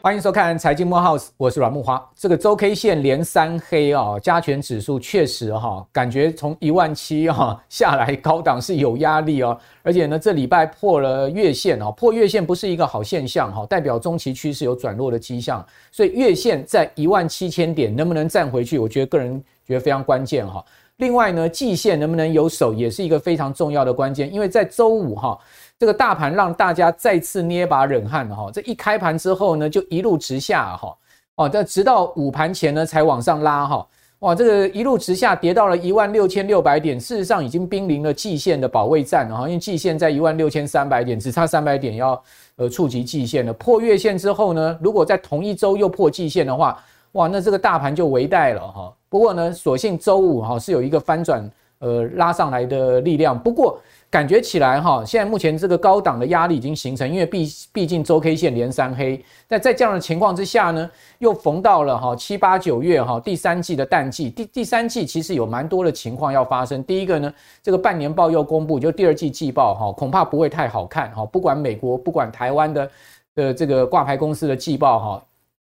欢迎收看《财经慕 House》，我是阮木花。这个周 K 线连三黑啊，加权指数确实哈，感觉从一万七哈下来高档是有压力哦。而且呢，这礼拜破了月线啊，破月线不是一个好现象哈，代表中期趋势有转弱的迹象。所以月线在一万七千点能不能站回去，我觉得个人觉得非常关键哈。另外呢，季线能不能有守，也是一个非常重要的关键，因为在周五哈。这个大盘让大家再次捏把冷汗哈，这一开盘之后呢，就一路直下哈，哦，这直到午盘前呢才往上拉哈，哇，这个一路直下跌到了一万六千六百点，事实上已经濒临了季线的保卫战了哈，因为季线在一万六千三百点，只差三百点要呃触及季线了。破月线之后呢，如果在同一周又破季线的话，哇，那这个大盘就危殆了哈。不过呢，所幸周五哈是有一个翻转呃拉上来的力量，不过。感觉起来哈，现在目前这个高档的压力已经形成，因为毕毕竟周 K 线连三黑。那在这样的情况之下呢，又逢到了哈七八九月哈第三季的淡季。第第三季其实有蛮多的情况要发生。第一个呢，这个半年报又公布，就第二季季报哈，恐怕不会太好看哈。不管美国，不管台湾的的这个挂牌公司的季报哈，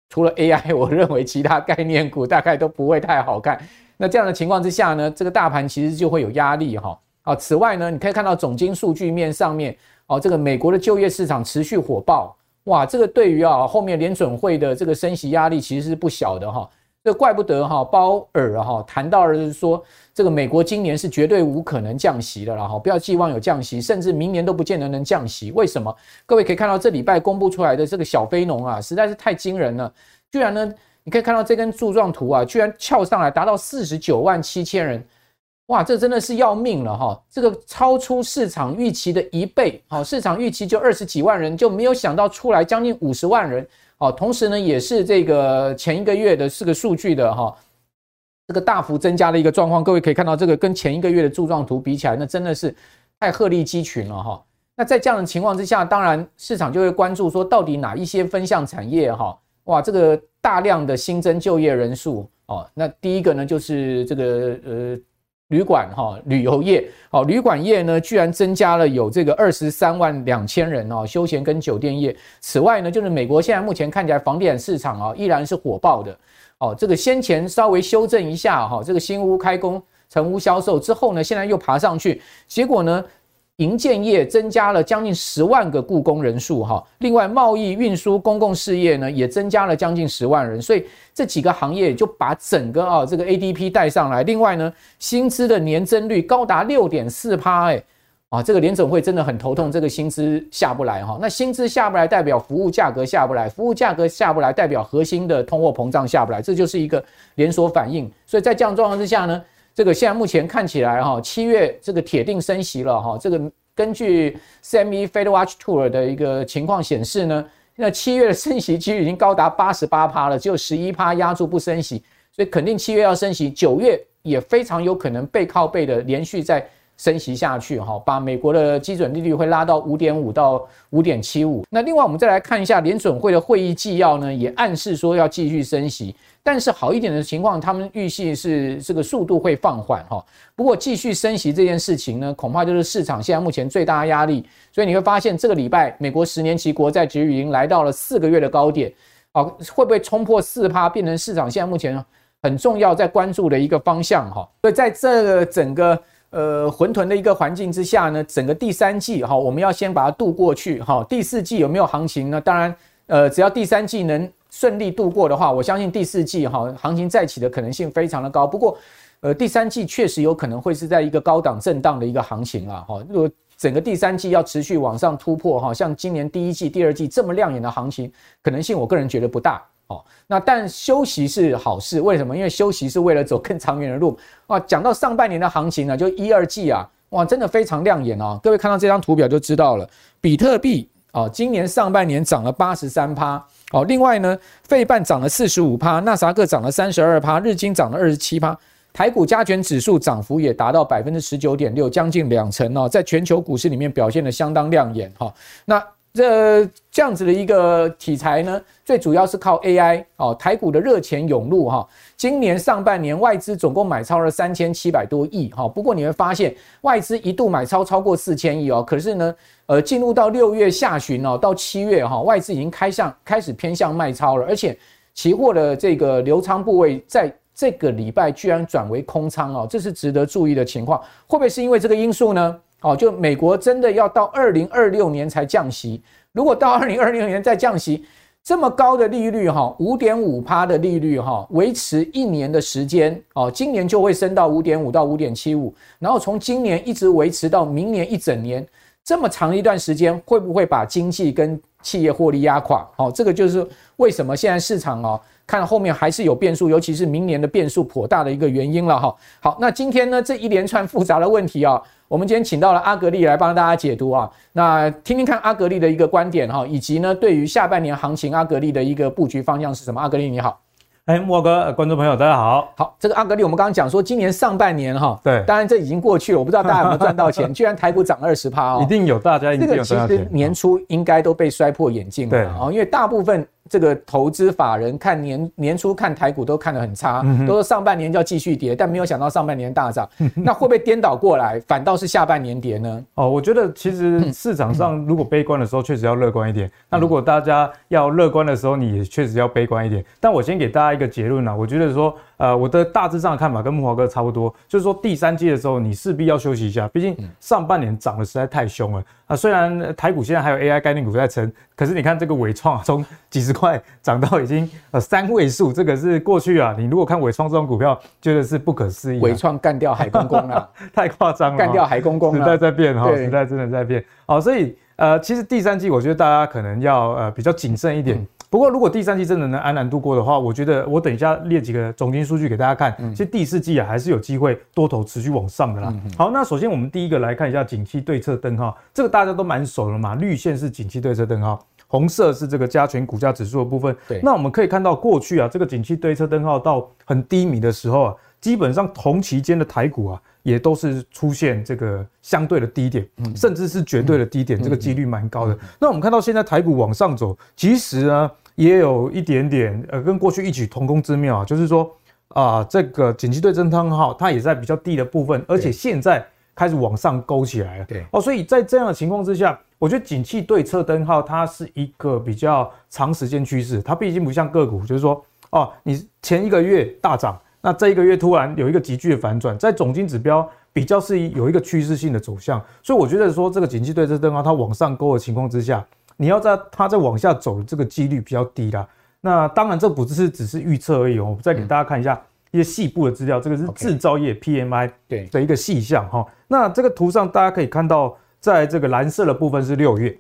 除了 AI，我认为其他概念股大概都不会太好看。那这样的情况之下呢，这个大盘其实就会有压力哈。啊，此外呢，你可以看到总经数据面上面，哦，这个美国的就业市场持续火爆，哇，这个对于啊后面联准会的这个升息压力其实是不小的哈。这怪不得哈鲍尔哈谈到了就是说，这个美国今年是绝对无可能降息的了哈，不要寄望有降息，甚至明年都不见得能降息。为什么？各位可以看到这礼拜公布出来的这个小非农啊，实在是太惊人了，居然呢，你可以看到这根柱状图啊，居然翘上来达到四十九万七千人。哇，这真的是要命了哈！这个超出市场预期的一倍，好，市场预期就二十几万人，就没有想到出来将近五十万人，好，同时呢，也是这个前一个月的四个数据的哈，这个大幅增加的一个状况。各位可以看到，这个跟前一个月的柱状图比起来，那真的是太鹤立鸡群了哈。那在这样的情况之下，当然市场就会关注说，到底哪一些分项产业哈，哇，这个大量的新增就业人数哦，那第一个呢，就是这个呃。旅馆哈，旅游业好，旅馆业呢，居然增加了有这个二十三万两千人哦，休闲跟酒店业。此外呢，就是美国现在目前看起来房地产市场啊，依然是火爆的哦。这个先前稍微修正一下哈，这个新屋开工、成屋销售之后呢，现在又爬上去，结果呢？营建业增加了将近十万个雇工人数，哈，另外贸易、运输、公共事业呢也增加了将近十万人，所以这几个行业就把整个啊这个 ADP 带上来。另外呢，薪资的年增率高达六点四趴，哎，啊，这个联总会真的很头痛，这个薪资下不来哈。那薪资下不来，代表服务价格下不来，服务价格下不来，代表核心的通货膨胀下不来，这就是一个连锁反应。所以在这样状况之下呢。这个现在目前看起来哈，七月这个铁定升息了哈。这个根据 CME FedWatch Tool 的一个情况显示呢，那七月的升息几率已经高达八十八趴了，只有十一趴压住不升息，所以肯定七月要升息，九月也非常有可能背靠背的连续在。升息下去，哈，把美国的基准利率会拉到五点五到五点七五。那另外，我们再来看一下联准会的会议纪要呢，也暗示说要继续升息，但是好一点的情况，他们预计是这个速度会放缓，哈。不过继续升息这件事情呢，恐怕就是市场现在目前最大的压力。所以你会发现，这个礼拜美国十年期国债殖利率已经来到了四个月的高点，啊，会不会冲破四趴，变成市场现在目前很重要在关注的一个方向，哈。所以在这个整个。呃，混沌的一个环境之下呢，整个第三季哈，我们要先把它度过去哈。第四季有没有行情呢？当然，呃，只要第三季能顺利度过的话，我相信第四季哈行情再起的可能性非常的高。不过，呃，第三季确实有可能会是在一个高档震荡的一个行情啊哈。如果整个第三季要持续往上突破哈，像今年第一季、第二季这么亮眼的行情，可能性我个人觉得不大。哦，那但休息是好事，为什么？因为休息是为了走更长远的路。啊，讲到上半年的行情呢，就一二季啊，哇，真的非常亮眼哦。各位看到这张图表就知道了，比特币啊，今年上半年涨了八十三趴。哦，另外呢，费半涨了四十五趴，纳斯达克涨了三十二趴，日经涨了二十七趴，台股加权指数涨幅也达到百分之十九点六，将近两成哦，在全球股市里面表现的相当亮眼哈。那这这样子的一个题材呢，最主要是靠 AI 哦，台股的热钱涌入哈。今年上半年外资总共买超了三千七百多亿哈，不过你会发现外资一度买超超过四千亿哦，可是呢，呃，进入到六月下旬哦，到七月哈，外资已经开向开始偏向卖超了，而且期货的这个留仓部位在这个礼拜居然转为空仓哦，这是值得注意的情况，会不会是因为这个因素呢？哦，就美国真的要到二零二六年才降息？如果到二零二六年再降息，这么高的利率哈，五点五趴的利率哈，维持一年的时间哦，今年就会升到五点五到五点七五，然后从今年一直维持到明年一整年，这么长一段时间，会不会把经济跟企业获利压垮？哦，这个就是为什么现在市场哦，看后面还是有变数，尤其是明年的变数颇大的一个原因了哈。好，那今天呢，这一连串复杂的问题啊。我们今天请到了阿格力来帮大家解读啊，那听听看阿格力的一个观点哈，以及呢对于下半年行情阿格力的一个布局方向是什么？阿格力你好，哎，莫哥，观众朋友大家好。好，这个阿格力我们刚刚讲说今年上半年哈，对，当然这已经过去了，我不知道大家有没有赚到钱，居然台股涨二十趴哦，一定有，大家一定有。这个其实年初应该都被摔破眼镜了啊，因为大部分。这个投资法人看年年初看台股都看得很差，都说上半年就要继续跌，但没有想到上半年大涨，那会不会颠倒过来，反倒是下半年跌呢？哦，我觉得其实市场上如果悲观的时候，确实要乐观一点；那如果大家要乐观的时候，你也确实要悲观一点。但我先给大家一个结论啊，我觉得说。呃，我的大致上的看法跟木华哥差不多，就是说第三季的时候你势必要休息一下，毕竟上半年涨得实在太凶了啊。虽然台股现在还有 AI 概念股在撑，可是你看这个伟创从几十块涨到已经呃三位数，这个是过去啊。你如果看伟创这种股票，觉得是不可思议。伟创干掉海公公了，太夸张了，干掉海公公了，时代在变哈，时代真的在变。好，所以呃，其实第三季我觉得大家可能要呃比较谨慎一点。嗯不过，如果第三季真的能安然度过的话，我觉得我等一下列几个总经数据给大家看。其实第四季啊，还是有机会多头持续往上的啦。好，那首先我们第一个来看一下景气对策灯号，这个大家都蛮熟了嘛。绿线是景气对策灯号，红色是这个加权股价指数的部分。对，那我们可以看到过去啊，这个景气对策灯号到很低迷的时候啊，基本上同期间的台股啊。也都是出现这个相对的低点，甚至是绝对的低点，这个几率蛮高的。那我们看到现在台股往上走，其实呢也有一点点呃跟过去异曲同工之妙啊，就是说啊这个景气对策灯号它也在比较低的部分，而且现在开始往上勾起来了。对哦，所以在这样的情况之下，我觉得景气对策灯号它是一个比较长时间趋势，它毕竟不像个股，就是说哦你前一个月大涨。那这一个月突然有一个急剧的反转，在总经指标比较是有一个趋势性的走向，所以我觉得说这个景气对策灯啊它往上勾的情况之下，你要在它再往下走的这个几率比较低啦。那当然这不是只是预测而已哦，我再给大家看一下一些细部的资料，这个是制造业 PMI 对的一个细项哈。那这个图上大家可以看到，在这个蓝色的部分是六月，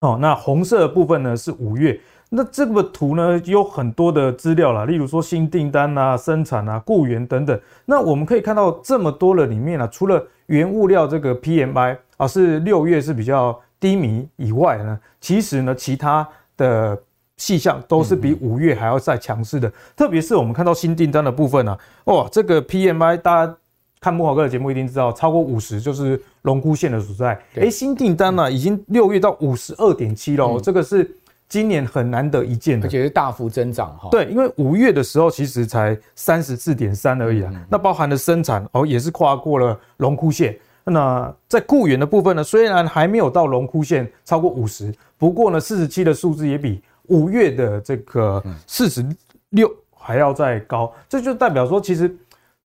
哦，那红色的部分呢是五月。那这个图呢，有很多的资料啦，例如说新订单啊、生产啊、雇员等等。那我们可以看到这么多的里面啊，除了原物料这个 PMI 啊是六月是比较低迷以外呢，其实呢其他的细项都是比五月还要再强势的。特别是我们看到新订单的部分啊，哇，这个 PMI 大家看木华哥的节目一定知道，超过五十就是龙枯线的所在。诶，新订单呢已经六月到五十二点七了，这个是。今年很难得一见的，而且是大幅增长哈。对，因为五月的时候其实才三十四点三而已啊。那包含的生产哦，也是跨过了龙枯线。那在雇员的部分呢，虽然还没有到龙枯线超过五十，不过呢，四十七的数字也比五月的这个四十六还要再高。这就代表说，其实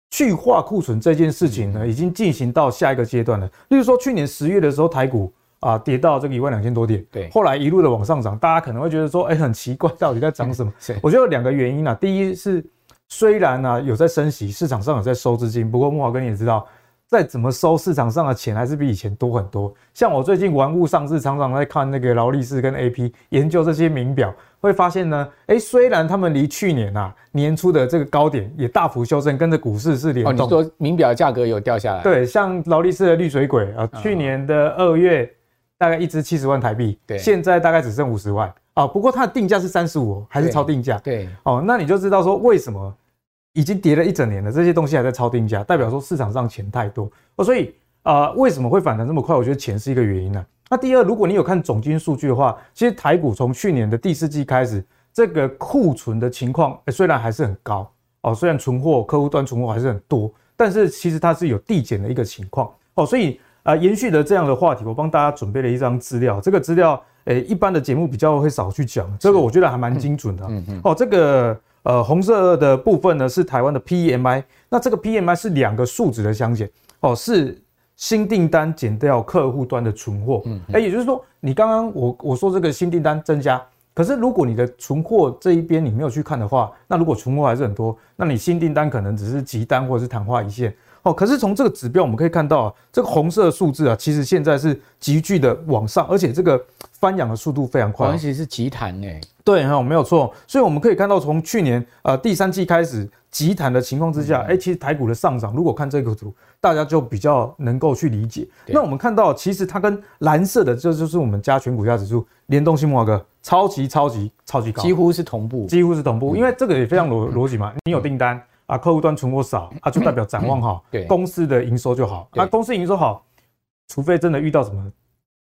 去化库存这件事情呢，已经进行到下一个阶段了。例如说，去年十月的时候，台股。啊，跌到这个一万两千多点，对，后来一路的往上涨，大家可能会觉得说，哎，很奇怪，到底在涨什么？我觉得有两个原因啊。第一是虽然呢、啊、有在升息，市场上有在收资金，不过木华哥你也知道，再怎么收，市场上的钱还是比以前多很多。像我最近玩物丧志，常常在看那个劳力士跟 AP 研究这些名表，会发现呢，哎，虽然他们离去年啊年初的这个高点也大幅修正，跟着股市是联动。哦，你说名表价格有掉下来？对，像劳力士的绿水鬼啊，去年的二月。大概一支七十万台币，对，现在大概只剩五十万啊。不过它的定价是三十五，还是超定价？对，哦，那你就知道说为什么已经跌了一整年了，这些东西还在超定价，代表说市场上钱太多哦。所以啊，为什么会反弹这么快？我觉得钱是一个原因呢。那第二，如果你有看总金数据的话，其实台股从去年的第四季开始，这个库存的情况虽然还是很高哦，虽然存货客户端存货还是很多，但是其实它是有递减的一个情况哦，所以啊、呃，延续的这样的话题，我帮大家准备了一张资料，这个资料诶，一般的节目比较会少去讲，这个我觉得还蛮精准的，嗯嗯，哦，这个呃红色的部分呢是台湾的 PMI，那这个 PMI 是两个数值的相减。哦，是。新订单减掉客户端的存货，嗯，哎，也就是说，你刚刚我我说这个新订单增加，可是如果你的存货这一边你没有去看的话，那如果存货还是很多，那你新订单可能只是急单或者是昙花一现哦。可是从这个指标我们可以看到啊，这个红色的数字啊，其实现在是急剧的往上，而且这个翻扬的速度非常快，而且是急弹诶。对哈，没有错。所以我们可以看到，从去年呃第三季开始。急弹的情况之下，哎、嗯，其实台股的上涨，如果看这个图，大家就比较能够去理解。那我们看到，其实它跟蓝色的，这就是我们加权股价指数联动性，木华哥超级超级超级高，几乎是同步，几乎是同步。因为这个也非常逻逻辑嘛，你有订单啊，客户端存货少啊，就代表展望好，对，公司的营收就好。啊，公司营收好，除非真的遇到什么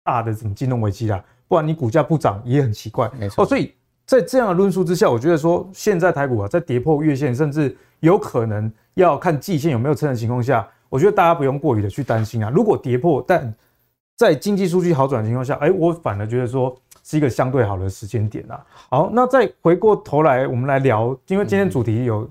大的什么金融危机啦，不然你股价不涨也很奇怪。没错，哦，所以。在这样的论述之下，我觉得说现在台股啊，在跌破月线，甚至有可能要看季线有没有撑的情况下，我觉得大家不用过于的去担心啊。如果跌破，但在经济数据好转的情况下，哎，我反而觉得说是一个相对好的时间点啊。好，那再回过头来，我们来聊，因为今天主题有。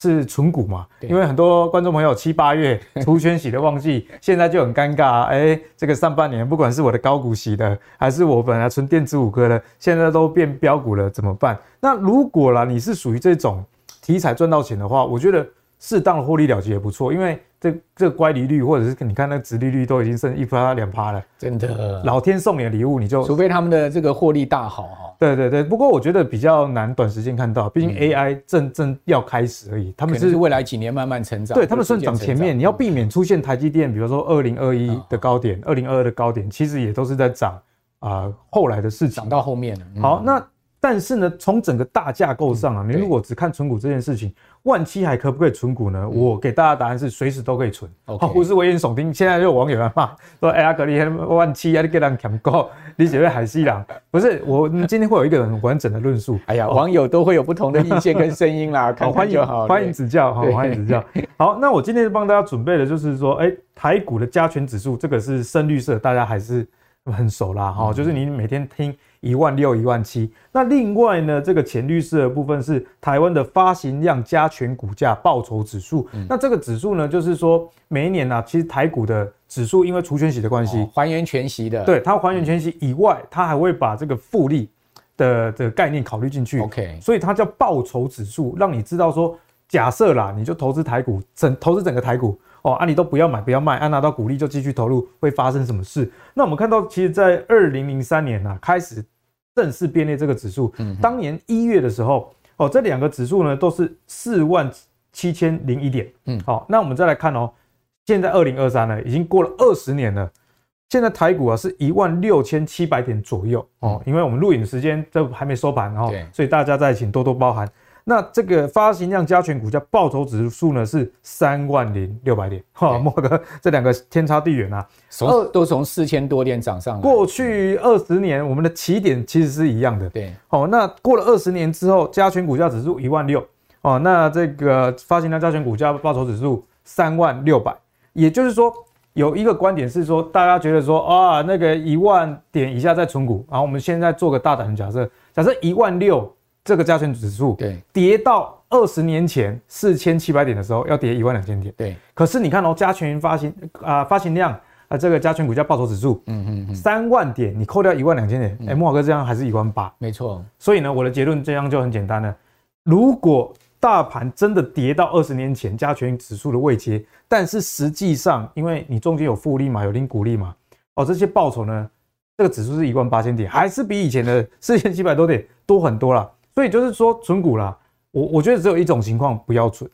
是存股嘛？因为很多观众朋友七八月 除权洗的旺季，现在就很尴尬。哎，这个上半年不管是我的高股息的，还是我本来存电子五哥的，现在都变标股了，怎么办？那如果啦，你是属于这种题材赚到钱的话，我觉得适当的获利了结也不错，因为。这这乖离率，或者是你看那个殖利率都已经剩一趴两趴了，真的，老天送你的礼物，你就除非他们的这个获利大好哈。对对对，不过我觉得比较难短时间看到，毕竟 AI 正正要开始而已，他们是未来几年慢慢成长。对他们算涨前面，你要避免出现台积电，比如说二零二一的高点，二零二二的高点，其实也都是在涨啊，后来的事情。涨到后面了。好，那但是呢，从整个大架构上啊，你如果只看存股这件事情。万七还可不可以存股呢？我给大家答案是随时都可以存。好、不是危言耸听。现在就有网友来骂说：“哎呀，格力万七啊，你给人抢购，你只会海西郎。”不是，我今天会有一个很完整的论述。哎呀，网友都会有不同的意见跟声音啦，好，欢迎欢迎指教，好，欢迎指教。好，那我今天帮大家准备的就是说，哎、欸，台股的加权指数，这个是深绿色，大家还是很熟啦。哈、嗯，就是你每天听。一万六、一万七。那另外呢，这个浅绿色的部分是台湾的发行量加权股价报酬指数。嗯。那这个指数呢，就是说每一年呢、啊，其实台股的指数因为除权息的关系，还原全息的。对，它还原全息以外，它还会把这个复利的的概念考虑进去。OK。所以它叫报酬指数，让你知道说，假设啦，你就投资台股，整投资整个台股。哦，啊，你都不要买，不要卖，啊，拿到股利就继续投入，会发生什么事？那我们看到，其实，在二零零三年啊，开始正式编列这个指数。嗯，当年一月的时候，哦，这两个指数呢都是四万七千零一点。嗯，好，那我们再来看哦，现在二零二三呢，已经过了二十年了，现在台股啊是一万六千七百点左右。哦，因为我们录影的时间这还没收盘哦，所以大家再请多多包涵。那这个发行量加权股价报酬指数呢是三万零六百点，哈，莫哥这两个天差地远啊，二都从四千多点涨上来。过去二十年，我们的起点其实是一样的，对，好，那过了二十年之后，加权股价指数一万六，哦，那这个发行量加权股价报酬指数三万六百，也就是说有一个观点是说，大家觉得说啊，那个一万点以下在存股，然后我们现在做个大胆的假设，假设一万六。这个加权指数对跌到二十年前四千七百点的时候，要跌一万两千点。对，可是你看哦，加权发行啊、呃，发行量啊，这个加权股价报酬指数，嗯嗯嗯，三万点，你扣掉一万两千点，哎、嗯，慕驊哥这样还是一万八，没错。所以呢，我的结论这样就很简单了。如果大盘真的跌到二十年前加权指数的位阶，但是实际上因为你中间有复利嘛，有零股利嘛，哦，这些报酬呢，这个指数是一万八千点，还是比以前的四千七百多点多很多了。所以就是说存股啦，我我觉得只有一种情况不要存。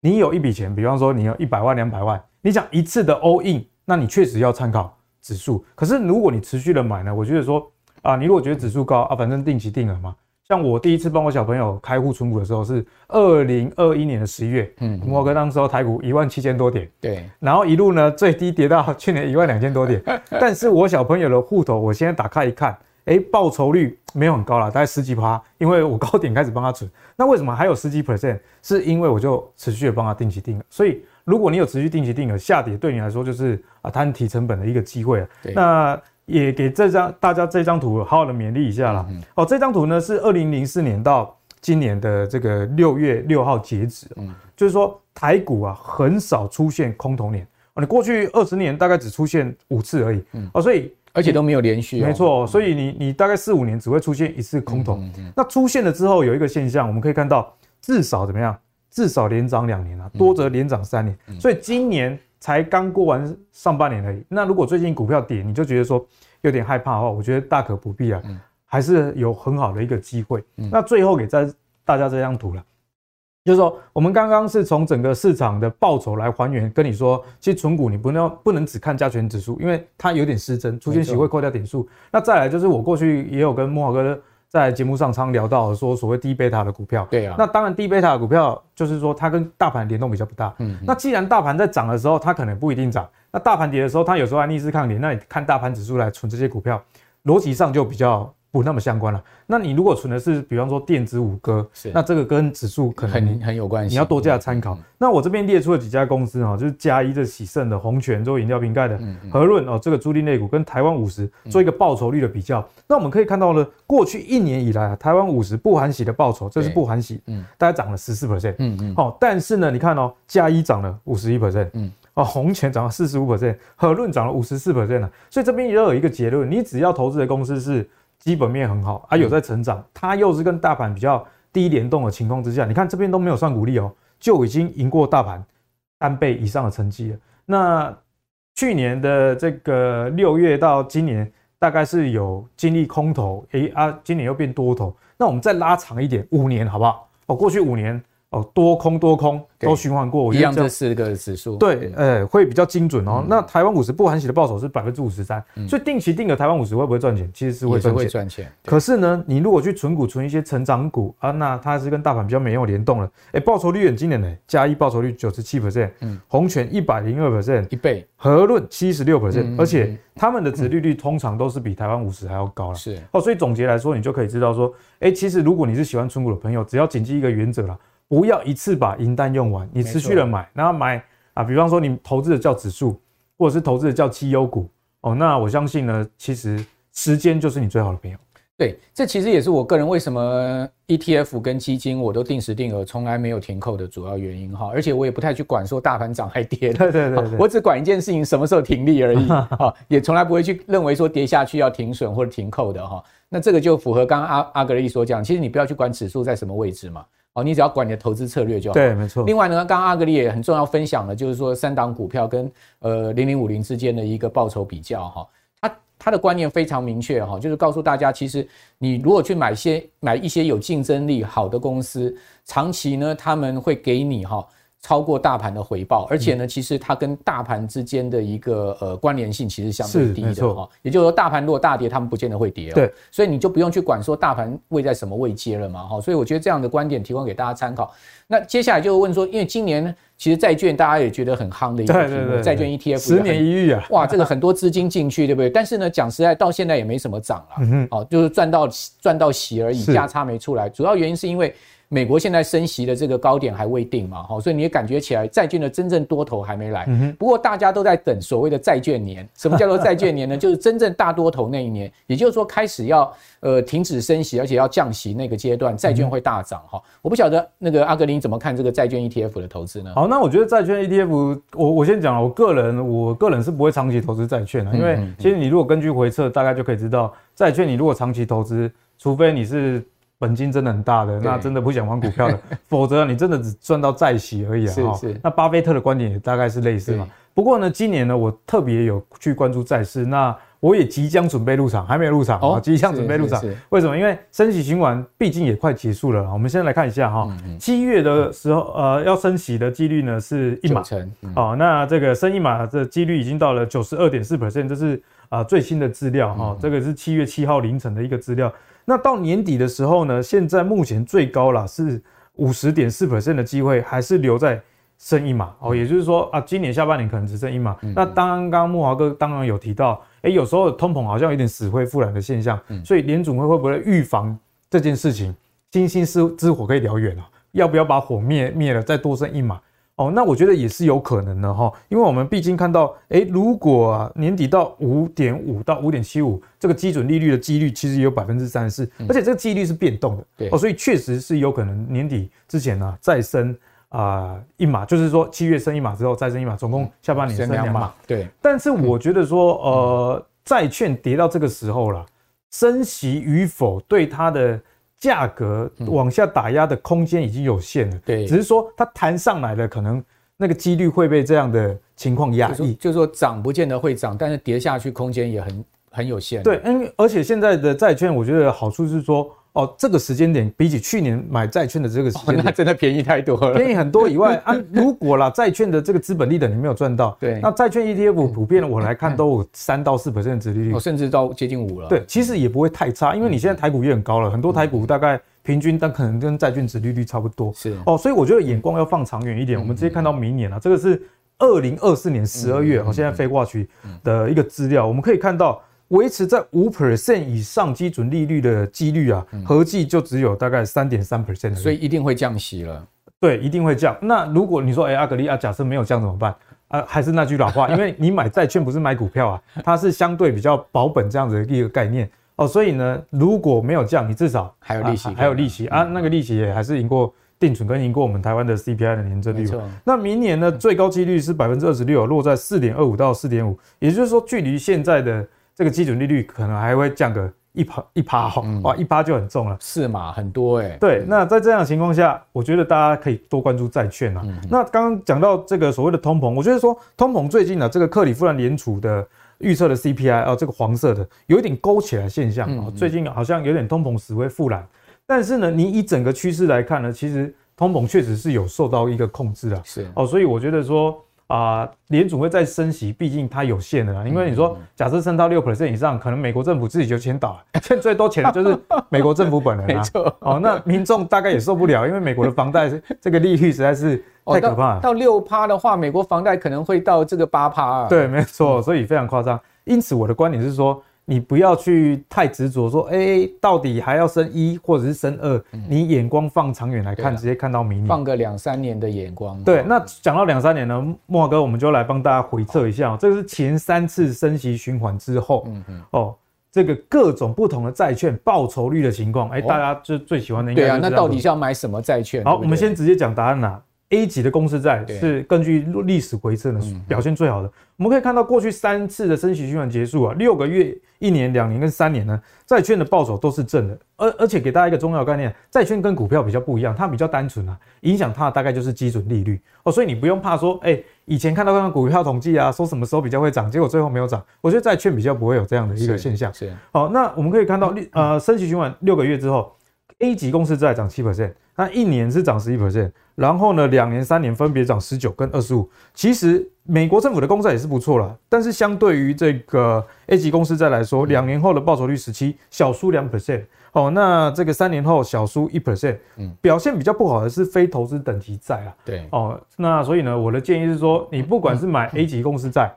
你有一笔钱，比方说你有一百万、两百万，你想一次的 all in，那你确实要参考指数。可是如果你持续的买呢，我觉得说啊，你如果觉得指数高啊，反正定期定额嘛。像像我第一次帮我小朋友开户存股的时候是二零二一年的十一月，嗯，摩哥当时候台股一万七千多点，对，然后一路呢最低跌到去年一万两千多点，但是我小朋友的户头我现在打开一看，哎，报酬率没有很高了，大概十几趴，因为我高点开始帮他存，那为什么还有十几 percent？是因为我就持续的帮他定期定额，所以如果你有持续定期定额，下跌对你来说就是啊摊提成本的一个机会啊，对，那。也给这张大家这张图好好的勉励一下啦。哦，这张图呢是二零零四年到今年的这个六月六号截止。嗯，就是说台股啊很少出现空头年。哦，你过去二十年大概只出现五次而已。嗯，哦，所以而且都没有连续。没错，所以你你大概四五年只会出现一次空头。那出现了之后有一个现象，我们可以看到至少怎么样？至少连涨两年啊，多则连涨三年。所以今年。才刚过完上半年而已，那如果最近股票跌，你就觉得说有点害怕的话，我觉得大可不必啊，还是有很好的一个机会。那最后给在大家这张图了，就是说我们刚刚是从整个市场的报酬来还原，跟你说，其实存股你不能不能只看加权指数，因为它有点失真，出现时会扣掉点数。那再来就是我过去也有跟慕驊哥。在节目上常聊到说所谓低贝塔的股票，对啊，那当然低贝塔的股票就是说它跟大盘联动比较不大，嗯，那既然大盘在涨的时候它可能不一定涨，那大盘跌的时候它有时候还逆势抗跌，那你看大盘指数来存这些股票，逻辑上就比较。不那么相关了。那你如果存的是，比方说电子五哥，那这个跟指数可能很很有关系，你要多加参考。那我这边列出了几家公司啊，就是嘉一的喜盛的红泉做饮料瓶盖的和润哦，这个租赁类股跟台湾五十做一个报酬率的比较。那我们可以看到呢，过去一年以来啊，台湾五十不含息的报酬，这是不含息，嗯，大概涨了十四 percent，嗯嗯，好，但是呢，你看哦，嘉一涨了五十一 percent，嗯，哦，红泉涨了四十五 percent，和润涨了五十四 percent 了。所以这边也有一个结论，你只要投资的公司是。基本面很好啊，有在成长，它又是跟大盘比较低联动的情况之下，你看这边都没有算股利哦，就已经赢过大盘三倍以上的成绩了。那去年的这个六月到今年，大概是有经历空头，诶啊，今年又变多头。那我们再拉长一点，五年好不好？哦，过去五年。哦，多空多空都循环过，一样这四个指数，对，呃，会比较精准哦。那台湾五十不含息的报酬是百分之五十三，所以定期定额台湾五十会不会赚钱？其实是会赚钱。赚钱。可是呢，你如果去存股存一些成长股啊，那它是跟大盘比较没有联动了。哎，报酬率很惊人呢，加一报酬率九十七 percent，嗯，红泉一百零二 percent，一倍，和润七十六 percent，而且他们的殖利率通常都是比台湾五十还要高了。是哦，所以总结来说，你就可以知道说，哎，其实如果你是喜欢存股的朋友，只要谨记一个原则啦。不要一次把银弹用完，你持续的买，然后买啊，比方说你投资的叫指数，或者是投资的叫绩优股哦，那我相信呢，其实时间就是你最好的朋友。对，这其实也是我个人为什么 ETF 跟基金我都定时定额，从来没有停扣的主要原因哈。而且我也不太去管说大盘涨还跌，对对对，我只管一件事情，什么时候停利而已 哈，也从来不会去认为说跌下去要停损或者停扣的哈。那这个就符合刚刚阿阿格力所讲，其实你不要去管指数在什么位置嘛。哦，你只要管你的投资策略就好。对，没错。另外呢，刚刚阿格力也很重要分享了，就是说三档股票跟呃零零五零之间的一个报酬比较哈。他他的观念非常明确哈，就是告诉大家，其实你如果去买些买一些有竞争力好的公司，长期呢他们会给你哈。超过大盘的回报，而且呢，其实它跟大盘之间的一个呃关联性其实相对低的哈。也就是说，大盘如果大跌，他们不见得会跌哦。对，所以你就不用去管说大盘位在什么位阶了嘛哈。所以我觉得这样的观点提供给大家参考。那接下来就问说，因为今年其实债券大家也觉得很夯的一个题目，债券 ETF 十年一遇啊，哇，这个很多资金进去，对不对？但是呢，讲实在，到现在也没什么涨了，嗯哦，就是赚到赚到息而已，价差没出来。主要原因是因为。美国现在升息的这个高点还未定嘛，哈，所以你也感觉起来债券的真正多头还没来。不过大家都在等所谓的债券年。什么叫做债券年呢？就是真正大多头那一年，也就是说开始要呃停止升息，而且要降息那个阶段，债券会大涨哈。我不晓得那个阿格林怎么看这个债券 ETF 的投资呢？好，那我觉得债券 ETF，我我先讲，我个人我个人是不会长期投资债券的，因为其实你如果根据回测，大概就可以知道，债券你如果长期投资，除非你是。本金真的很大的，那真的不想玩股票的，否则你真的只赚到债息而已啊！是是。那巴菲特的观点也大概是类似嘛。不过呢，今年呢，我特别有去关注债市，那我也即将准备入场，还没有入场啊，即将准备入场。为什么？因为升息循环毕竟也快结束了。我们现在来看一下哈，七月的时候，呃，要升息的几率呢是一码，哦，那这个升一码的几率已经到了九十二点四 percent，这是啊最新的资料哈，这个是七月七号凌晨的一个资料。那到年底的时候呢，现在目前最高啦是五十点四 percent 的机会，还是留在。升一码哦，也就是说啊，今年下半年可能只剩一码。嗯、那刚刚慕驊哥当然有提到，哎、欸，有时候通膨好像有点死灰复燃的现象，嗯、所以联总会会不会预防这件事情？星星之之火可以燎原啊，要不要把火灭灭了，再多升一码？哦，那我觉得也是有可能的哈，因为我们毕竟看到，哎、欸，如果、啊、年底到五点五到五点七五，这个基准利率的几率其实也有百分之三十四，而且这个几率是变动的，对哦，所以确实是有可能年底之前呢、啊、再升。啊、呃，一码就是说七月升一码之后再升一码，总共下半年升两码。对，但是我觉得说，呃，债券跌到这个时候了，升息与否对它的价格往下打压的空间已经有限了。对，只是说它弹上来了，可能那个几率会被这样的情况压抑。就是说涨不见得会涨，但是跌下去空间也很很有限。对，嗯，而且现在的债券，我觉得好处是说。哦，这个时间点比起去年买债券的这个时间点，那真的便宜太多了，便宜很多以外 啊，如果啦债券的这个资本利得你没有赚到，对，那债券 ETF 普遍我来看都有三到四 percent 的殖利率，甚至到接近五了。对，其实也不会太差，因为你现在台股也很高了，很多台股大概平均但可能跟债券殖利率差不多。是。哦，所以我觉得眼光要放长远一点，我们直接看到明年了，这个是二零二四年十二月，哦，现在飞过去的一个资料，我们可以看到。维持在五 percent 以上基准利率的几率啊，合计就只有大概三点三 percent，所以一定会降息了。对，一定会降。那如果你说，哎、欸，阿格力啊，假设没有降怎么办？啊，还是那句老话，因为你买债券不是买股票啊，它是相对比较保本这样子的一个概念哦。所以呢，如果没有降，你至少还有利息，还有利息啊，那个利息也还是赢过定存跟赢过我们台湾的 CPI 的年增率。那明年呢，最高几率是百分之二十六，落在四点二五到四点五，也就是说，距离现在的。这个基准利率可能还会降个一趴一趴哈，哇，一趴就很重了，是嘛？很多哎、欸。对，那在这样的情况下，我觉得大家可以多关注债券啊。嗯、那刚刚讲到这个所谓的通膨，我觉得说通膨最近呢、啊，这个克里夫兰联储的预测的 CPI 啊，这个黄色的有一点勾起来现象啊，最近好像有点通膨死灰复燃。但是呢，你以整个趋势来看呢，其实通膨确实是有受到一个控制啊。是哦，所以我觉得说。啊，联储会再升息，毕竟它有限的啦。因为你说，假设升到六 percent 以上，可能美国政府自己就先倒了，欠最多钱的就是美国政府本人啊。没错。哦，那民众大概也受不了，因为美国的房贷这个利率实在是太可怕了。到六趴的话，美国房贷可能会到这个八趴啊。对，没错，所以非常夸张。因此，我的观点是说。你不要去太执着说，哎、欸，到底还要升一或者是升二？你眼光放长远来看，了直接看到明年，放个两三年的眼光。对，那讲到两三年呢，慕驊哥，我们就来帮大家回测一下、喔，这个是前三次升息循环之后，嗯嗯，哦，这个各种不同的债券报酬率的情况，哎、欸，大家就最喜欢的应该。对啊，那到底是要买什么债券？好，我们先直接讲答案啦。A 级的公司债是根据历史回测呢表现最好的。我们可以看到过去三次的升息循环结束啊，六个月、一年、两年跟三年呢，债券的报酬都是正的。而而且给大家一个重要概念，债券跟股票比较不一样，它比较单纯啊，影响它的大概就是基准利率哦，所以你不用怕说，哎，以前看到那个股票统计啊，说什么时候比较会涨，结果最后没有涨。我觉得债券比较不会有这样的一个现象。是。好，那我们可以看到呃，升息循环六个月之后，A 级公司债涨七 percent，那一年是涨十一 percent。然后呢，两年、三年分别涨十九跟二十五。其实美国政府的公债也是不错啦，但是相对于这个 A 级公司债来说，两年后的报酬率十七，小输两 percent。哦，那这个三年后小输一 percent。嗯，表现比较不好的是非投资等级债啊。对。哦，那所以呢，我的建议是说，你不管是买 A 级公司债，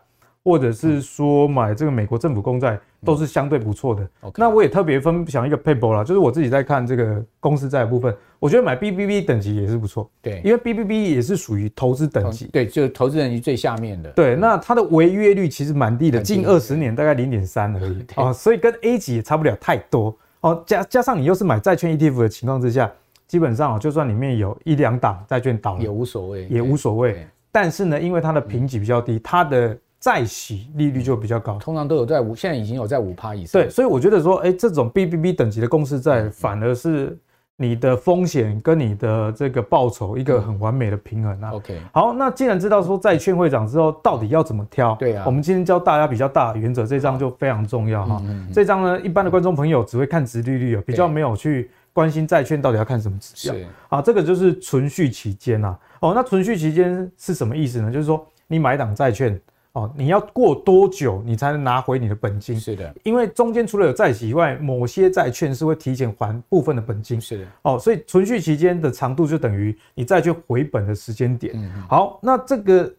或者是说买这个美国政府公债。都是相对不错的。那我也特别分享一个 paper 啦，就是我自己在看这个公司债的部分，我觉得买 BBB 等级也是不错。对，因为 BBB 也是属于投资等级。对，就是投资等级最下面的。对，那它的违约率其实蛮低的，近二十年大概零点三而已 啊，所以跟 A 级也差不了太多。哦，加加上你又是买债券 ETF 的情况之下，基本上就算里面有一两档债券倒了也无所谓，也无所谓。但是呢，因为它的评级比较低，它的债息利率就比较高，通常都有在五，现在已经有在五趴以上。对，所以我觉得说，哎、欸，这种 BBB 等级的公司债反而是你的风险跟你的这个报酬一个很完美的平衡啊。OK，好，那既然知道说债券会涨之后，到底要怎么挑？对啊，我们今天教大家比较大的原则，这张就非常重要哈。这张呢，一般的观众朋友只会看殖利率，比较没有去关心债券到底要看什么指标。啊，这个就是存续期间呐。哦，那存续期间是什么意思呢？就是说你买一档债券。哦，你要过多久你才能拿回你的本金？是的，因为中间除了有债息以外，某些债券是会提前还部分的本金。是的，哦，所以存续期间的长度就等于你债券回本的时间点。嗯，好，那这个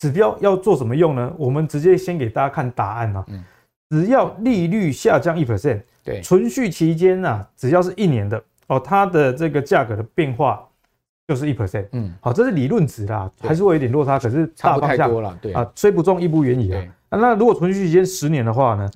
指标要做什么用呢？我们直接先给大家看答案啊。嗯，只要利率下降一 percent，对，存续期间啊，只要是一年的哦，它的这个价格的变化。就是一 percent，嗯，好，这是理论值啦，还是会有点落差，可是大方向了，对。啊，虽不中，亦不远矣啊。那如果存续期间十年的话呢，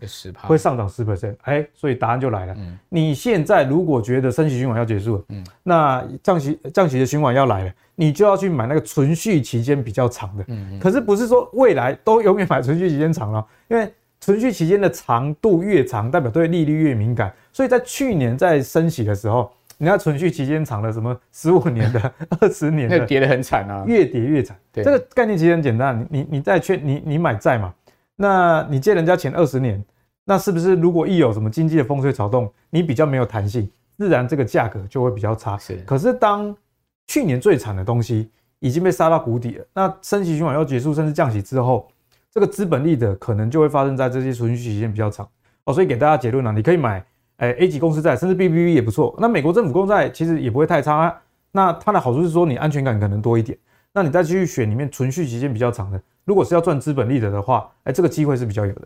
会上涨十 percent，哎，所以答案就来了。嗯。你现在如果觉得升息循环要结束了，嗯，那降息降息的循环要来了，你就要去买那个存续期间比较长的，嗯，可是不是说未来都永远买存续期间长了，因为存续期间的长度越长，代表对利率越敏感，所以在去年在升息的时候。你要存续期间长了，什么十五年的、二十年的，那跌得很惨啊，越跌越惨。对，这个概念其实很简单，你你债券，你你买债嘛，那你借人家钱二十年，那是不是如果一有什么经济的风吹草动，你比较没有弹性，自然这个价格就会比较差。是。可是当去年最惨的东西已经被杀到谷底了，那升息循环要结束，甚至降息之后，这个资本利得可能就会发生在这些存续期间比较长哦。所以给大家结论呢，你可以买。哎，A 级公司债甚至 BBB 也不错。那美国政府公债其实也不会太差啊。那它的好处是说你安全感可能多一点。那你再继续选里面存续期间比较长的，如果是要赚资本利得的话，哎，这个机会是比较有的。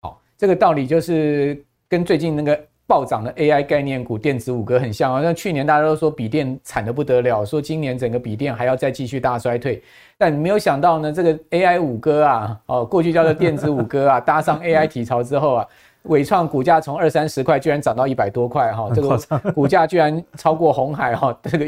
好，这个道理就是跟最近那个暴涨的 AI 概念股电子五哥很像啊。那去年大家都说笔电惨得不得了，说今年整个笔电还要再继续大衰退，但没有想到呢，这个 AI 五哥啊，哦，过去叫做电子五哥啊，搭上 AI 题材之后啊。纬创股价从二三十块居然涨到一百多块哈，这个股价居然超过红海哈，这个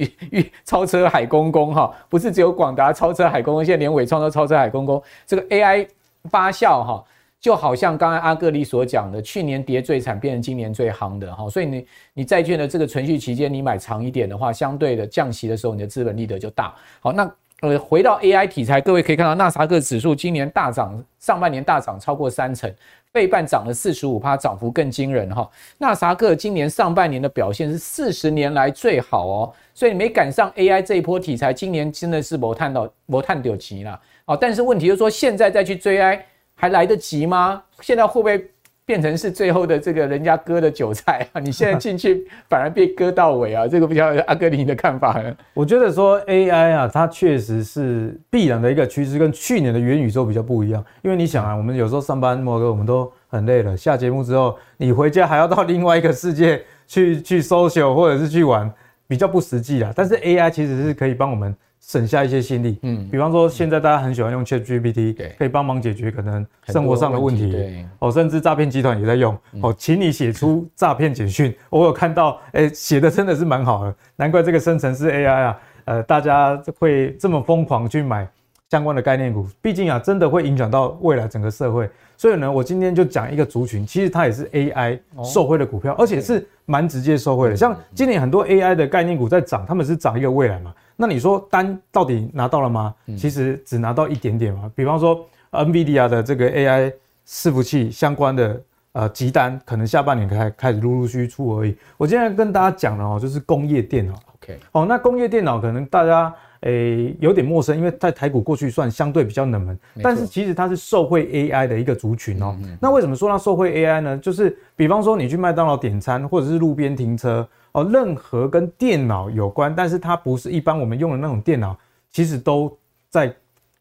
超车海公公哈，不是只有广达超车海公公，现在连伟创都超车海公公。这个 AI 发酵哈，就好像刚才阿格力所讲的，去年跌最惨，变成今年最夯的哈，所以你你债券的这个存续期间，你买长一点的话，相对的降息的时候，你的资本利得就大。好，那呃回到 AI 题材，各位可以看到纳斯达克指数今年大涨，上半年大涨超过三成。倍半涨了四十五趴，涨幅更惊人哈。纳萨克今年上半年的表现是四十年来最好哦，所以没赶上 AI 这一波题材，今年真的是没探到没探到钱了哦。但是问题就是说，现在再去追 AI 还来得及吗？现在会不会？变成是最后的这个人家割的韭菜啊！你现在进去反而被割到尾啊！这个比较阿哥你的看法呢？我觉得说 AI 啊，它确实是必然的一个趋势，跟去年的元宇宙比较不一样。因为你想啊，我们有时候上班，莫哥我们都很累了，下节目之后你回家还要到另外一个世界去去 social 或者是去玩，比较不实际啦。但是 AI 其实是可以帮我们。省下一些心力，嗯，比方说现在大家很喜欢用 ChatGPT，对，可以帮忙解决可能生活上的问题，对，哦，甚至诈骗集团也在用，哦，请你写出诈骗简讯，我有看到，哎，写的真的是蛮好的，难怪这个生成式 AI 啊，呃，大家会这么疯狂去买相关的概念股，毕竟啊，真的会影响到未来整个社会，所以呢，我今天就讲一个族群，其实它也是 AI 受惠的股票，而且是蛮直接受惠的，像今年很多 AI 的概念股在涨，他们是涨一个未来嘛。那你说单到底拿到了吗？其实只拿到一点点嘛。比方说，NVIDIA 的这个 AI 伺服器相关的呃集单，可能下半年开开始陆陆续续出而已。我今天跟大家讲的哦，就是工业电脑。OK，哦，那工业电脑可能大家诶有点陌生，因为在台股过去算相对比较冷门，但是其实它是受惠 AI 的一个族群哦。那为什么说它受惠 AI 呢？就是比方说你去麦当劳点餐，或者是路边停车。哦，任何跟电脑有关，但是它不是一般我们用的那种电脑，其实都在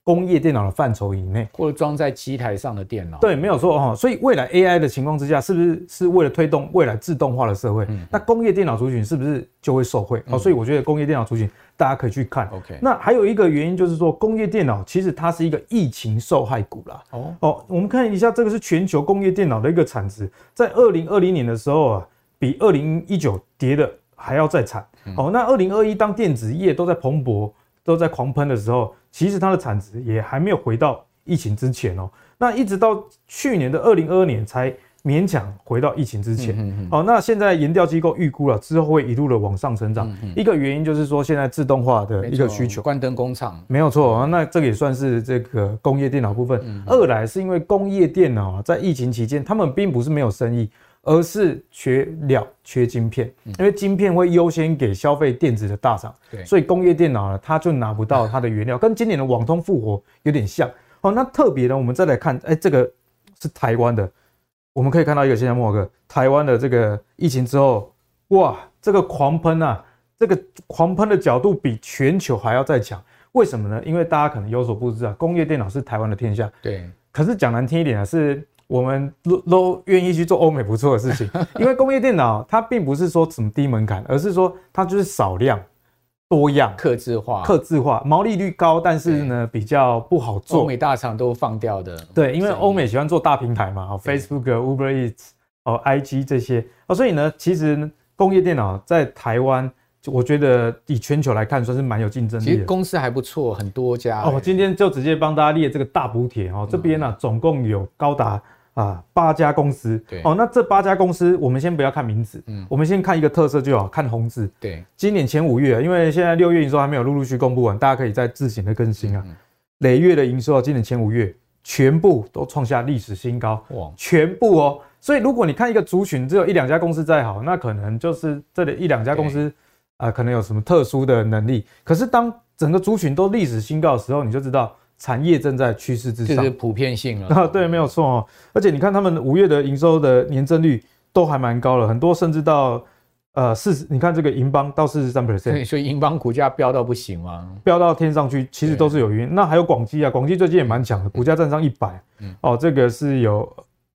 工业电脑的范畴以内，或者装在机台上的电脑。对，没有错哈。所以未来 AI 的情况之下，是不是是为了推动未来自动化的社会？嗯。那工业电脑族群是不是就会受惠？哦，所以我觉得工业电脑族群大家可以去看。OK。那还有一个原因就是说，工业电脑其实它是一个疫情受害股啦。哦哦，我们看一下这个是全球工业电脑的一个产值，在二零二零年的时候啊。比二零一九跌的还要再惨哦。那二零二一当电子业都在蓬勃、都在狂喷的时候，其实它的产值也还没有回到疫情之前哦。那一直到去年的二零二二年才勉强回到疫情之前。嗯嗯。哦，那现在研调机构预估了之后会一路的往上成长。一个原因就是说现在自动化的一个需求，关灯工厂没有错。那这个也算是这个工业电脑部分。嗯。二来是因为工业电脑在疫情期间，他们并不是没有生意。而是缺料、缺晶片，因为晶片会优先给消费电子的大厂，所以工业电脑呢，它就拿不到它的原料，跟今年的网通复活有点像。哦，那特别呢，我们再来看，哎、欸，这个是台湾的，我们可以看到一个现象，莫哥，台湾的这个疫情之后，哇，这个狂喷啊，这个狂喷的角度比全球还要再强，为什么呢？因为大家可能有所不知啊，工业电脑是台湾的天下，对，可是讲难听一点啊，是。我们都都愿意去做欧美不错的事情，因为工业电脑它并不是说什么低门槛，而是说它就是少量、多样、客制化、客制化，毛利率高，但是呢比较不好做。欧美大厂都放掉的。对，因为欧美喜欢做大平台嘛，哦，Facebook、Uber Eats、哦，IG 这些，哦，所以呢，其实工业电脑在台湾。我觉得以全球来看，算是蛮有竞争力的。其实公司还不错，很多家。哦，今天就直接帮大家列这个大补帖哦。这边呢，总共有高达啊八家公司。对。哦，那这八家公司，我们先不要看名字，嗯，我们先看一个特色就好，看红字。对。今年前五月，因为现在六月营收还没有陆陆续公布完，大家可以再自行的更新啊。累月的营收啊，今年前五月全部都创下历史新高。哇！全部哦。所以如果你看一个族群只有一两家公司再好，那可能就是这里一两家公司。啊、呃，可能有什么特殊的能力？可是当整个族群都历史新高的时候，你就知道产业正在趋势之上，这是普遍性了。啊，对，没有错哦。而且你看他们五月的营收的年增率都还蛮高了，很多甚至到呃四十，你看这个银邦到四十三 percent，所以银邦股价飙到不行吗？飙到天上去，其实都是有原因。那还有广基啊，广基最近也蛮强的，股价站上一百，哦，这个是有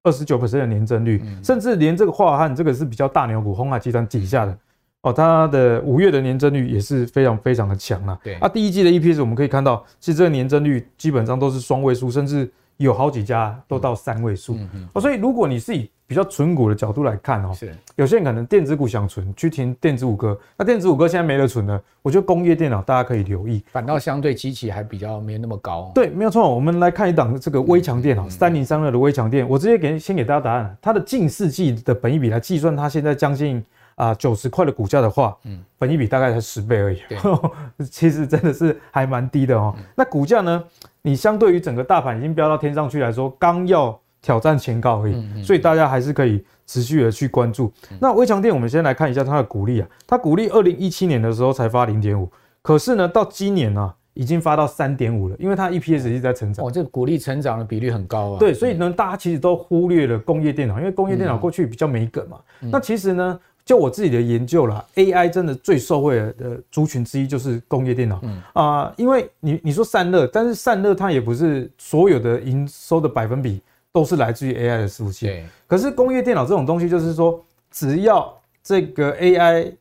二十九 percent 的年增率，嗯、甚至连这个华汉这个是比较大牛股，鸿海集团底下的。哦，它的五月的年增率也是非常非常的强啊。对，啊，第一季的 EPS 我们可以看到，其实这个年增率基本上都是双位数，甚至有好几家都到三位数。嗯嗯。哦，所以如果你是以比较存股的角度来看哦，是，有些人可能电子股想存，去听电子五哥。那电子五哥现在没得存了，我觉得工业电脑大家可以留意，反倒相对机器还比较没那么高。对，没有错。我们来看一档这个微强电脑，三零三二的微强电，我直接给先给大家答案，它的近四季的本益比来计算，它现在将近。啊，九十块的股价的话，嗯，本益比大概才十倍而已，其实真的是还蛮低的哦。嗯、那股价呢？你相对于整个大盘已经飙到天上去来说，刚要挑战前高而已，嗯嗯、所以大家还是可以持续的去关注。嗯、那微强电，我们先来看一下它的股利啊，它股利二零一七年的时候才发零点五，可是呢，到今年呢、啊，已经发到三点五了，因为它 EPS 一直在成长。哦，这个股利成长的比率很高啊。对，所以呢，大家其实都忽略了工业电脑，因为工业电脑过去比较没梗嘛。嗯、那其实呢？就我自己的研究啦，AI 真的最受惠的族群之一就是工业电脑。嗯啊，因为你你说散热，但是散热它也不是所有的营收的百分比都是来自于 AI 的服务器。对。可是工业电脑这种东西，就是说只要这个 AI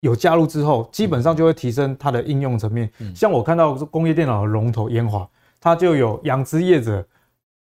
有加入之后，基本上就会提升它的应用层面。像我看到工业电脑的龙头烟华，它就有养殖业者。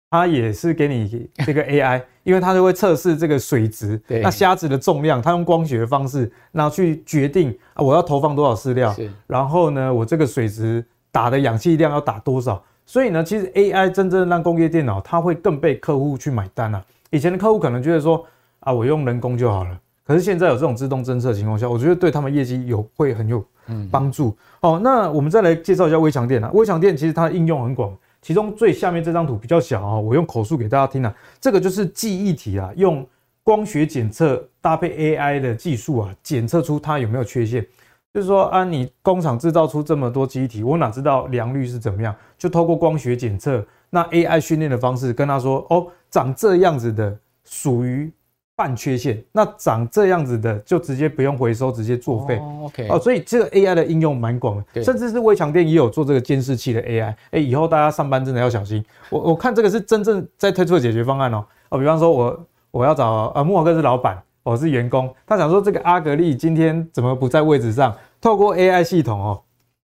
它也是给你这个 AI，因为它就会测试这个水质，那虾子的重量，它用光学的方式，然后去决定啊，我要投放多少饲料，然后呢，我这个水质打的氧气量要打多少，所以呢，其实 AI 真正让工业电脑它会更被客户去买单啊。以前的客户可能觉得说啊，我用人工就好了，可是现在有这种自动侦测情况下，我觉得对他们业绩有会很有帮助。哦、嗯，那我们再来介绍一下微强电啊，微强电其实它的应用很广。其中最下面这张图比较小啊，我用口述给大家听啊。这个就是记忆体啊，用光学检测搭配 AI 的技术啊，检测出它有没有缺陷。就是说啊，你工厂制造出这么多记忆体，我哪知道良率是怎么样？就透过光学检测，那 AI 训练的方式跟他说，哦，长这样子的属于。半缺陷，那长这样子的就直接不用回收，直接作废。哦，OK，哦，所以这个 AI 的应用蛮广的，甚至是微强电也有做这个监视器的 AI。哎，以后大家上班真的要小心。我我看这个是真正在推出的解决方案哦。哦，比方说我我要找呃木华哥是老板，我是员工，他想说这个阿格力今天怎么不在位置上？透过 AI 系统哦，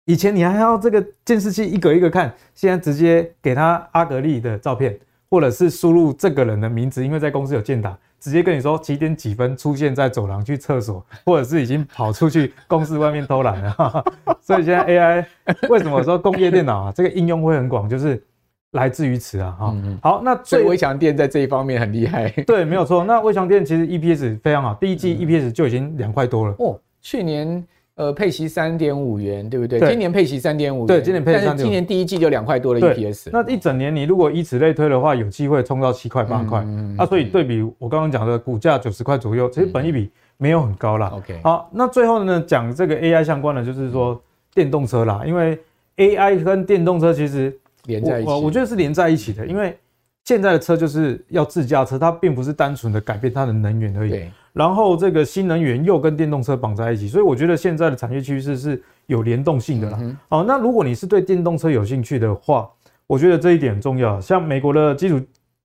以前你还要这个监视器一个一个看，现在直接给他阿格力的照片，或者是输入这个人的名字，因为在公司有建档。直接跟你说几点几分出现在走廊去厕所，或者是已经跑出去公司外面偷懒了。所以现在 AI 为什么说工业电脑啊，这个应用会很广，就是来自于此啊，哈、嗯，好，那所以威强电在这一方面很厉害，对，没有错。那微强电其实 EPS 非常好，第一季 EPS 就已经两块多了、嗯、哦。去年呃配息三点五元，对不对？今年配息三点五元，对，今年配息三点五，今年第一季就两块多的 EPS。那一整年你如果以此类推的话，有机会冲到七块八块。嗯、啊，所以对比我刚刚讲的股价九十块左右，其实本一比没有很高啦。OK，、嗯、好，那最后呢讲这个 AI 相关的，就是说电动车啦，因为 AI 跟电动车其实。连在一起，我我觉得是连在一起的，因为现在的车就是要自驾车，它并不是单纯的改变它的能源而已。然后这个新能源又跟电动车绑在一起，所以我觉得现在的产业趋势是有联动性的啦。好，那如果你是对电动车有兴趣的话，我觉得这一点很重要。像美国的基础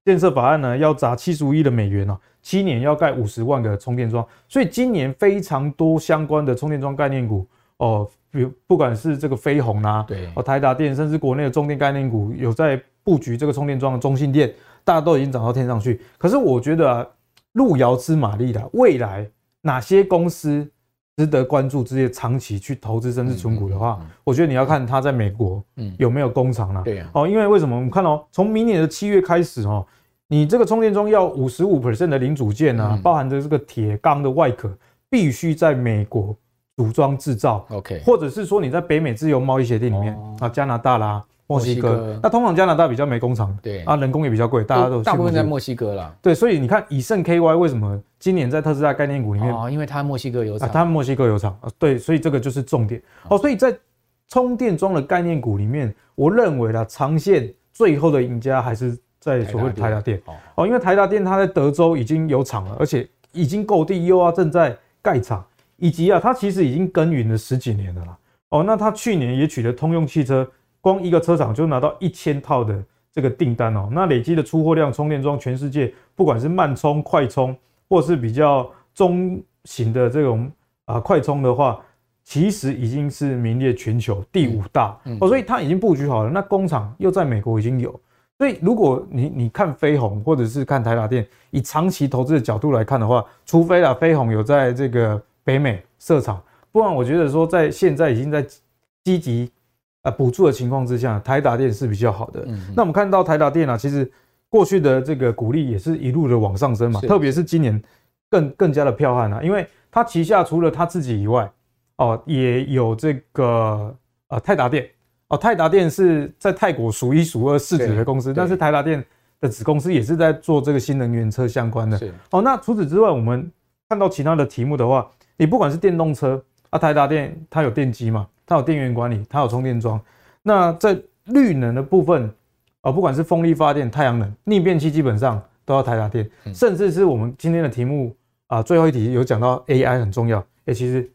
建设法案呢，要砸七十五亿的美元哦，七年要盖五十万个充电桩，所以今年非常多相关的充电桩概念股哦。比如不管是这个飞鸿啊，对，哦台达电，甚至国内的中电概念股有在布局这个充电桩的中兴电，大家都已经涨到天上去。可是我觉得啊，路遥知马力的，未来哪些公司值得关注，这些长期去投资甚至存股的话，我觉得你要看它在美国有没有工厂了。对啊，哦，因为为什么？我们看哦，从明年的七月开始哦，你这个充电桩要五十五 percent 的零组件啊，包含着这个铁钢的外壳，必须在美国。组装制造，OK，或者是说你在北美自由贸易协定里面啊，加拿大啦、墨西哥，那通常加拿大比较没工厂，对。啊，人工也比较贵，大家都大部分在墨西哥啦。对，所以你看以盛 KY 为什么今年在特斯拉概念股里面哦，因为它墨西哥有厂，它墨西哥有厂啊，对，所以这个就是重点。哦。所以在充电桩的概念股里面，我认为啦，长线最后的赢家还是在所谓台达电。哦，因为台达电它在德州已经有厂了，而且已经购地，又要正在盖厂。以及啊，它其实已经耕耘了十几年了啦。哦，那它去年也取得通用汽车，光一个车厂就拿到一千套的这个订单哦。那累积的出货量，充电桩全世界不管是慢充、快充，或是比较中型的这种啊快充的话，其实已经是名列全球第五大哦。所以它已经布局好了，那工厂又在美国已经有。所以如果你你看飞鸿或者是看台达电，以长期投资的角度来看的话，除非啦飞鸿有在这个。北美设厂，不然我觉得说，在现在已经在积极啊补助的情况之下，台达电是比较好的。嗯、那我们看到台达电啊，其实过去的这个股利也是一路的往上升嘛，特别是今年更更加的彪悍啊，因为它旗下除了它自己以外，哦，也有这个呃泰达电哦，泰达电是在泰国数一数二市值的公司，但是台达电的子公司也是在做这个新能源车相关的。哦，那除此之外，我们看到其他的题目的话。你不管是电动车啊，台达电它有电机嘛，它有电源管理，它有充电桩。那在绿能的部分啊，不管是风力发电、太阳能、逆变器，基本上都要台达电。甚至是我们今天的题目啊，最后一题有讲到 AI 很重要。哎，其实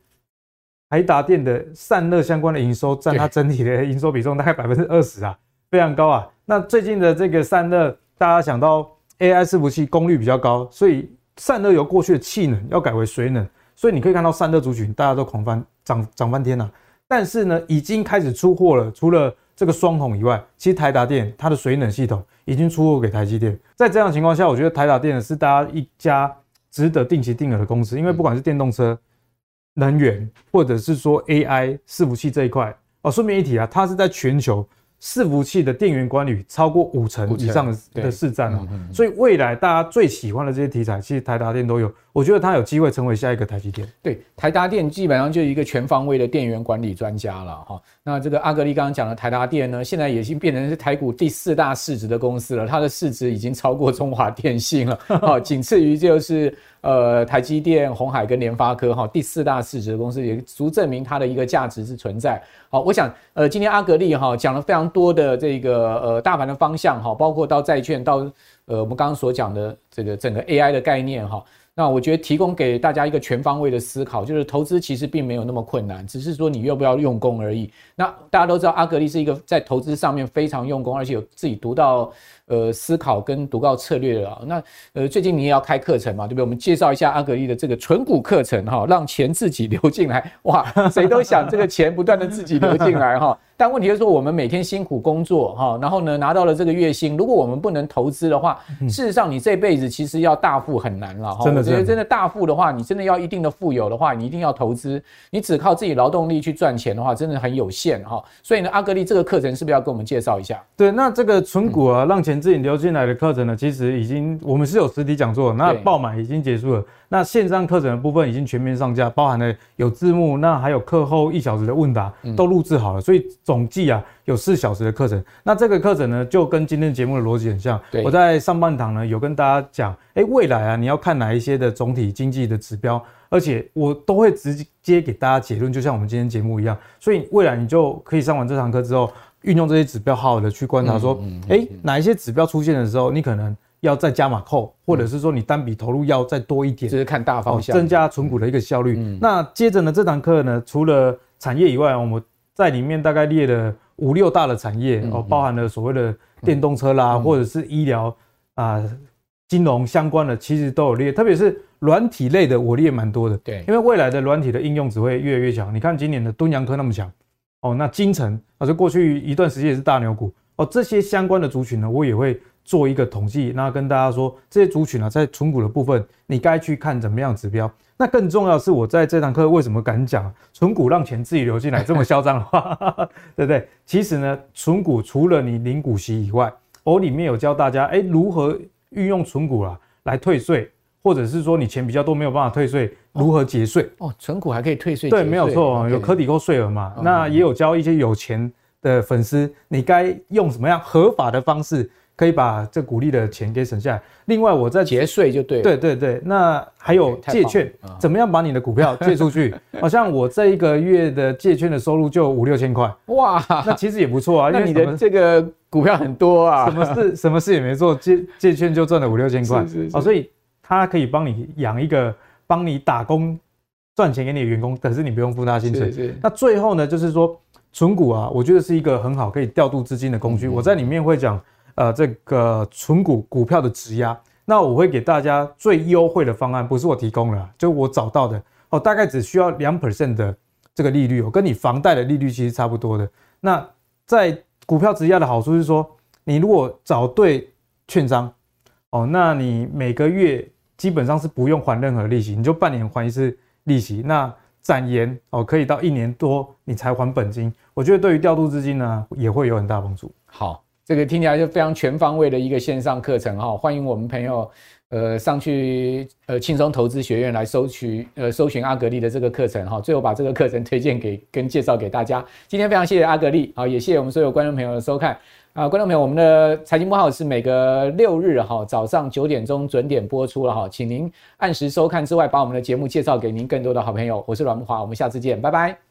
台达电的散热相关的营收占它整体的营收比重大概百分之二十啊，非常高啊。那最近的这个散热，大家想到 AI 伺服器功率比较高，所以散热由过去的气能要改为水能。所以你可以看到散热族群，大家都狂翻涨涨翻天了。但是呢，已经开始出货了。除了这个双鸿以外，其实台达电它的水冷系统已经出货给台积电。在这样的情况下，我觉得台达电是大家一家值得定期定额的公司，因为不管是电动车、能源，或者是说 AI 伺服器这一块哦。顺便一提啊，它是在全球。伺服器的电源管理超过五成以上的市占哦，所以未来大家最喜欢的这些题材，其实台达电都有，我觉得它有机会成为下一个台积电。对，台达电基本上就是一个全方位的电源管理专家了哈。那这个阿格力刚刚讲的台达电呢，现在已经变成是台股第四大市值的公司了，它的市值已经超过中华电信了，好，仅次于就是。呃，台积电、鸿海跟联发科哈，第四大市值的公司也足证明它的一个价值是存在。好，我想呃，今天阿格力哈讲了非常多的这个呃大盘的方向哈，包括到债券到呃我们刚刚所讲的这个整个 AI 的概念哈。那我觉得提供给大家一个全方位的思考，就是投资其实并没有那么困难，只是说你要不要用功而已。那大家都知道阿格力是一个在投资上面非常用功，而且有自己独到。呃，思考跟独到策略的。那呃，最近你也要开课程嘛，对不对？我们介绍一下阿格力的这个存股课程哈，让钱自己流进来。哇，谁都想这个钱不断的自己流进来哈。但问题就是说，我们每天辛苦工作哈，然后呢拿到了这个月薪，如果我们不能投资的话，事实上你这辈子其实要大富很难了哈。真的，真的，真的大富的话，你真的要一定的富有的话，你一定要投资。你只靠自己劳动力去赚钱的话，真的很有限哈。所以呢，阿格力这个课程是不是要跟我们介绍一下？对，那这个存股啊，让钱自己流进来的课程呢，其实已经我们是有实体讲座，那爆满已经结束了。那线上课程的部分已经全面上架，包含了有字幕，那还有课后一小时的问答都录制好了，所以总计啊有四小时的课程。那这个课程呢，就跟今天节目的逻辑很像。我在上半堂呢有跟大家讲，哎，未来啊你要看哪一些的总体经济的指标，而且我都会直接给大家结论，就像我们今天节目一样。所以未来你就可以上完这堂课之后，运用这些指标，好好的去观察，说，哎，哪一些指标出现的时候，你可能。要再加码扣，或者是说你单笔投入要再多一点，就是看大方向，增加存股的一个效率。嗯、那接着呢，这堂课呢，除了产业以外，我们在里面大概列了五六大的产业哦，包含了所谓的电动车啦，或者是医疗啊、金融相关的，其实都有列。特别是软体类的，我列蛮多的。对，因为未来的软体的应用只会越来越强。你看今年的敦阳科那么强哦，那金城啊，这过去一段时间也是大牛股哦，这些相关的族群呢，我也会。做一个统计，那跟大家说，这些族群呢，在存股的部分，你该去看怎么样指标。那更重要的是，我在这堂课为什么敢讲存股让钱自己流进来这么嚣张的话，对不对？其实呢，存股除了你领股息以外，我里面有教大家，哎，如何运用存股啊来退税，或者是说你钱比较多没有办法退税，如何节税？哦，存股还可以退税？对，没有错，有可抵扣税额嘛。那也有教一些有钱的粉丝，你该用什么样合法的方式？可以把这股利的钱给省下来。另外，我在节税就对了。对对对，那还有借券，怎么样把你的股票借出去？好像我这一个月的借券的收入就五六千块。哇，那其实也不错啊。那你的这个股票很多啊。什么事 什么事也没做，借借券就赚了五六千块。是是。哦，所以他可以帮你养一个帮你打工赚钱给你的员工，可是你不用付他薪水。那最后呢，就是说存股啊，我觉得是一个很好可以调度资金的工具。我在里面会讲。呃，这个存股股票的质押，那我会给大家最优惠的方案，不是我提供的，就我找到的哦，大概只需要两 percent 的这个利率哦，跟你房贷的利率其实差不多的。那在股票质押的好处是说，你如果找对券商哦，那你每个月基本上是不用还任何利息，你就半年还一次利息。那展延哦，可以到一年多你才还本金。我觉得对于调度资金呢，也会有很大帮助。好。这个听起来就非常全方位的一个线上课程哈，欢迎我们朋友呃上去呃轻松投资学院来搜取呃搜寻阿格力的这个课程哈，最后把这个课程推荐给跟介绍给大家。今天非常谢谢阿格力啊，也谢谢我们所有观众朋友的收看啊，观众朋友，我们的财经慕 House 是每个六日哈早上九点钟准点播出了哈，请您按时收看之外，把我们的节目介绍给您更多的好朋友。我是阮木华，我们下次见，拜拜。